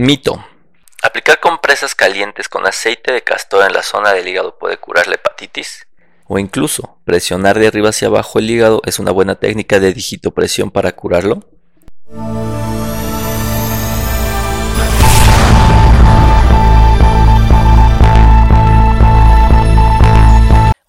Mito. ¿Aplicar compresas calientes con aceite de castor en la zona del hígado puede curar la hepatitis? O incluso, presionar de arriba hacia abajo el hígado es una buena técnica de digitopresión para curarlo?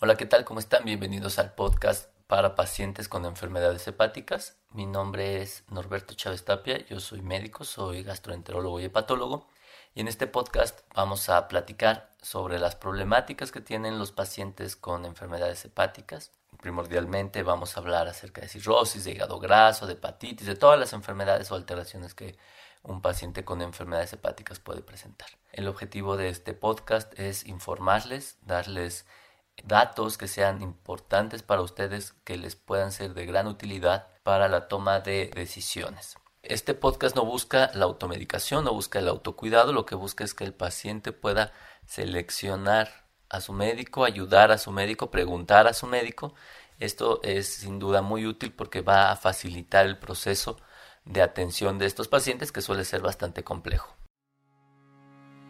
Hola, ¿qué tal? ¿Cómo están? Bienvenidos al podcast para pacientes con enfermedades hepáticas. Mi nombre es Norberto Chávez Tapia, yo soy médico, soy gastroenterólogo y hepatólogo y en este podcast vamos a platicar sobre las problemáticas que tienen los pacientes con enfermedades hepáticas. Primordialmente vamos a hablar acerca de cirrosis, de hígado graso, de hepatitis, de todas las enfermedades o alteraciones que un paciente con enfermedades hepáticas puede presentar. El objetivo de este podcast es informarles, darles datos que sean importantes para ustedes, que les puedan ser de gran utilidad para la toma de decisiones. Este podcast no busca la automedicación, no busca el autocuidado, lo que busca es que el paciente pueda seleccionar a su médico, ayudar a su médico, preguntar a su médico. Esto es sin duda muy útil porque va a facilitar el proceso de atención de estos pacientes que suele ser bastante complejo.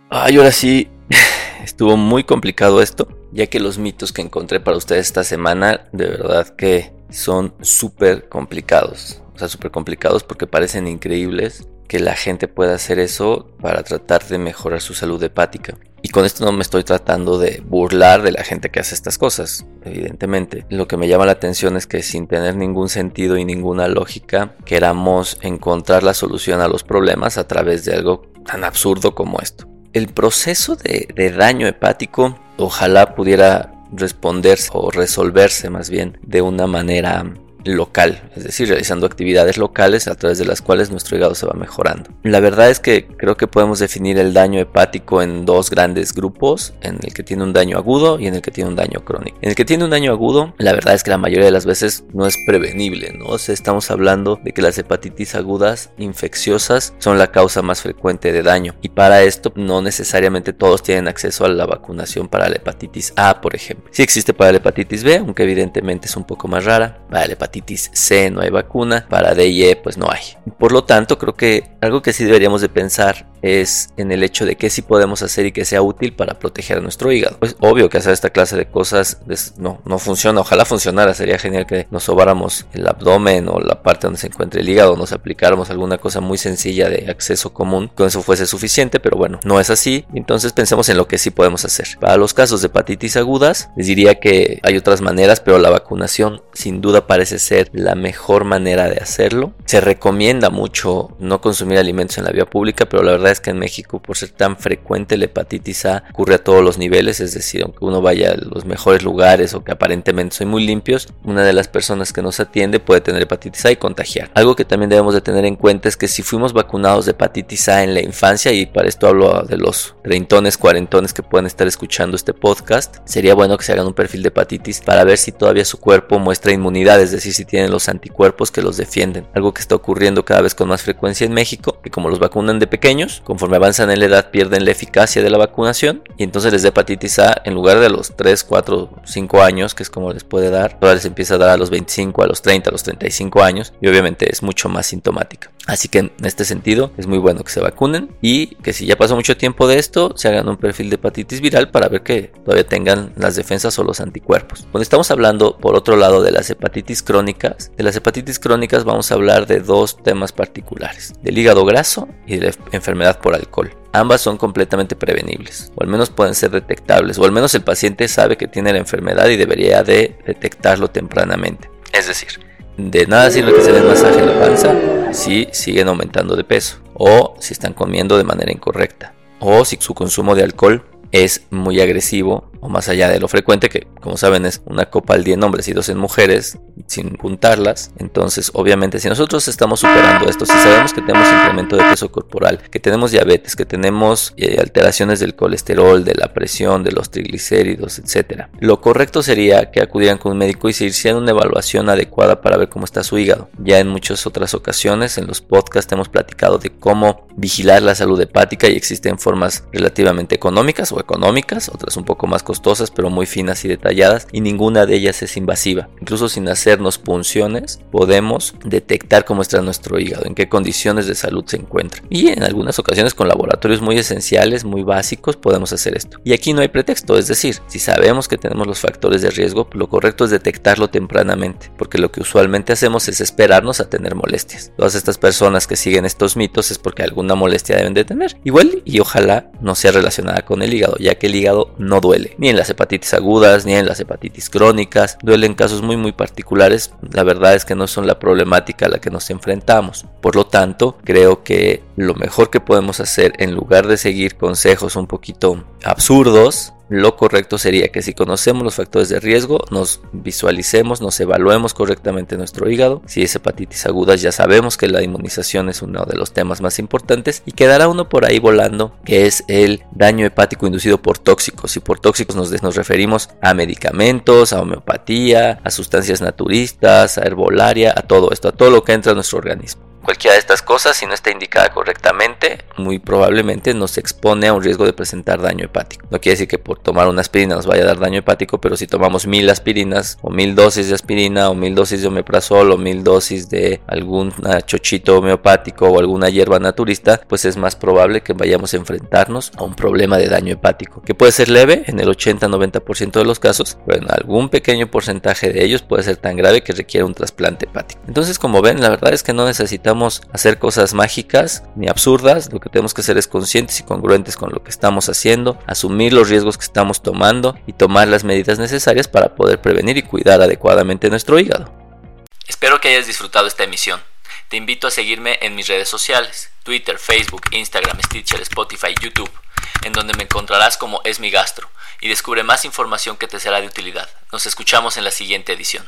Ay, ahora sí, estuvo muy complicado esto, ya que los mitos que encontré para ustedes esta semana de verdad que son súper complicados. O sea, súper complicados porque parecen increíbles que la gente pueda hacer eso para tratar de mejorar su salud hepática. Y con esto no me estoy tratando de burlar de la gente que hace estas cosas, evidentemente. Lo que me llama la atención es que sin tener ningún sentido y ninguna lógica, queramos encontrar la solución a los problemas a través de algo tan absurdo como esto el proceso de, daño hepático ojalá pudiera responderse o resolverse más bien de una manera local, es decir, realizando actividades locales a través de las cuales nuestro hígado se va mejorando. La verdad es que creo que podemos definir el daño hepático en dos grandes grupos, en el que tiene un daño agudo y en el que tiene un daño crónico. En el que tiene un daño agudo, la verdad es que la mayoría de las veces no es prevenible, ¿no? O estamos hablando de que las hepatitis agudas infecciosas son la causa más frecuente de daño y para esto no necesariamente todos tienen acceso a la vacunación para la hepatitis A, por ejemplo. Sí existe para la hepatitis B, aunque evidentemente es un poco más rara. Para la hepatitis hepatitis C no hay vacuna, para D y E pues no hay. Por lo tanto, creo que algo que sí deberíamos de pensar es en el hecho de que sí podemos hacer y que sea útil para proteger a nuestro hígado. Pues obvio que hacer esta clase de cosas no, no funciona, ojalá funcionara, sería genial que nos sobáramos el abdomen o la parte donde se encuentra el hígado, nos aplicáramos alguna cosa muy sencilla de acceso común, con eso fuese suficiente, pero bueno, no es así, entonces pensemos en lo que sí podemos hacer. Para los casos de hepatitis agudas, les diría que hay otras maneras, pero la vacunación sin duda parece ser la mejor manera de hacerlo. Se recomienda mucho no consumir alimentos en la vía pública, pero la verdad es que en México, por ser tan frecuente la hepatitis A, ocurre a todos los niveles, es decir, aunque uno vaya a los mejores lugares o que aparentemente son muy limpios, una de las personas que nos atiende puede tener hepatitis A y contagiar. Algo que también debemos de tener en cuenta es que si fuimos vacunados de hepatitis A en la infancia, y para esto hablo de los treintones, cuarentones que pueden estar escuchando este podcast, sería bueno que se hagan un perfil de hepatitis para ver si todavía su cuerpo muestra inmunidad, es decir, si tienen los anticuerpos que los defienden. Algo que está ocurriendo cada vez con más frecuencia en México, que como los vacunan de pequeños, conforme avanzan en la edad pierden la eficacia de la vacunación y entonces les da hepatitis A en lugar de los 3, 4, 5 años, que es como les puede dar, ahora les empieza a dar a los 25, a los 30, a los 35 años y obviamente es mucho más sintomática. Así que en este sentido es muy bueno que se vacunen y que si ya pasó mucho tiempo de esto, se hagan un perfil de hepatitis viral para ver que todavía tengan las defensas o los anticuerpos. Cuando estamos hablando por otro lado de las hepatitis crónicas, de las hepatitis crónicas vamos a hablar de dos temas particulares, del hígado graso y de la enfermedad por alcohol. Ambas son completamente prevenibles, o al menos pueden ser detectables, o al menos el paciente sabe que tiene la enfermedad y debería de detectarlo tempranamente. Es decir, de nada sirve que se den masaje en la panza si siguen aumentando de peso, o si están comiendo de manera incorrecta, o si su consumo de alcohol es muy agresivo o más allá de lo frecuente que como saben es una copa al día en hombres y dos en mujeres sin juntarlas. Entonces obviamente si nosotros estamos superando esto si sabemos que tenemos incremento de peso corporal que tenemos diabetes que tenemos eh, alteraciones del colesterol de la presión de los triglicéridos etcétera lo correcto sería que acudieran con un médico y se hicieran una evaluación adecuada para ver cómo está su hígado. Ya en muchas otras ocasiones en los podcasts hemos platicado de cómo vigilar la salud hepática y existen formas relativamente económicas poco económicas, otras un poco más costosas, pero muy finas y detalladas, y ninguna de ellas es invasiva. Incluso sin hacernos punciones, podemos detectar cómo está nuestro hígado, en qué condiciones de salud se encuentra. Y en algunas ocasiones con laboratorios muy esenciales, muy básicos, podemos hacer esto. Y aquí no hay pretexto, es decir, si sabemos que tenemos los factores de riesgo, lo correcto es detectarlo tempranamente, porque lo que usualmente hacemos es esperarnos a tener molestias. Todas estas personas que siguen estos mitos es porque alguna molestia deben de tener. Igual y ojalá no sea relacionada con el hígado, ya que el hígado no duele, ni en las hepatitis agudas, ni en las hepatitis crónicas, duele en casos muy muy particulares, la verdad es que no son la problemática a la que nos enfrentamos. Por lo tanto, creo que lo mejor que podemos hacer en lugar de seguir consejos un poquito absurdos, lo correcto sería que si conocemos los factores de riesgo, nos visualicemos, nos evaluemos correctamente nuestro hígado. Si es hepatitis aguda, ya sabemos que la inmunización es uno de los temas más importantes y quedará uno por ahí volando, que es el daño hepático inducido por tóxicos. Y por tóxicos nos, nos referimos a medicamentos, a homeopatía, a sustancias naturistas, a herbolaria, a todo esto, a todo lo que entra en nuestro organismo. Cualquiera de estas cosas, si no está indicada correctamente, muy probablemente nos expone a un riesgo de presentar daño hepático. No quiere decir que por tomar una aspirina nos vaya a dar daño hepático, pero si tomamos mil aspirinas o mil dosis de aspirina o mil dosis de omeprazol o mil dosis de algún chochito homeopático o alguna hierba naturista, pues es más probable que vayamos a enfrentarnos a un problema de daño hepático, que puede ser leve en el 80-90% de los casos, pero en algún pequeño porcentaje de ellos puede ser tan grave que requiere un trasplante hepático. Entonces, como ven, la verdad es que no necesitamos hacer cosas mágicas ni absurdas, lo que tenemos que ser es conscientes y congruentes con lo que estamos haciendo, asumir los riesgos que estamos tomando y tomar las medidas necesarias para poder prevenir y cuidar adecuadamente nuestro hígado. Espero que hayas disfrutado esta emisión. Te invito a seguirme en mis redes sociales, Twitter, Facebook, Instagram, Stitcher, Spotify, YouTube, en donde me encontrarás como Es mi gastro y descubre más información que te será de utilidad. Nos escuchamos en la siguiente edición.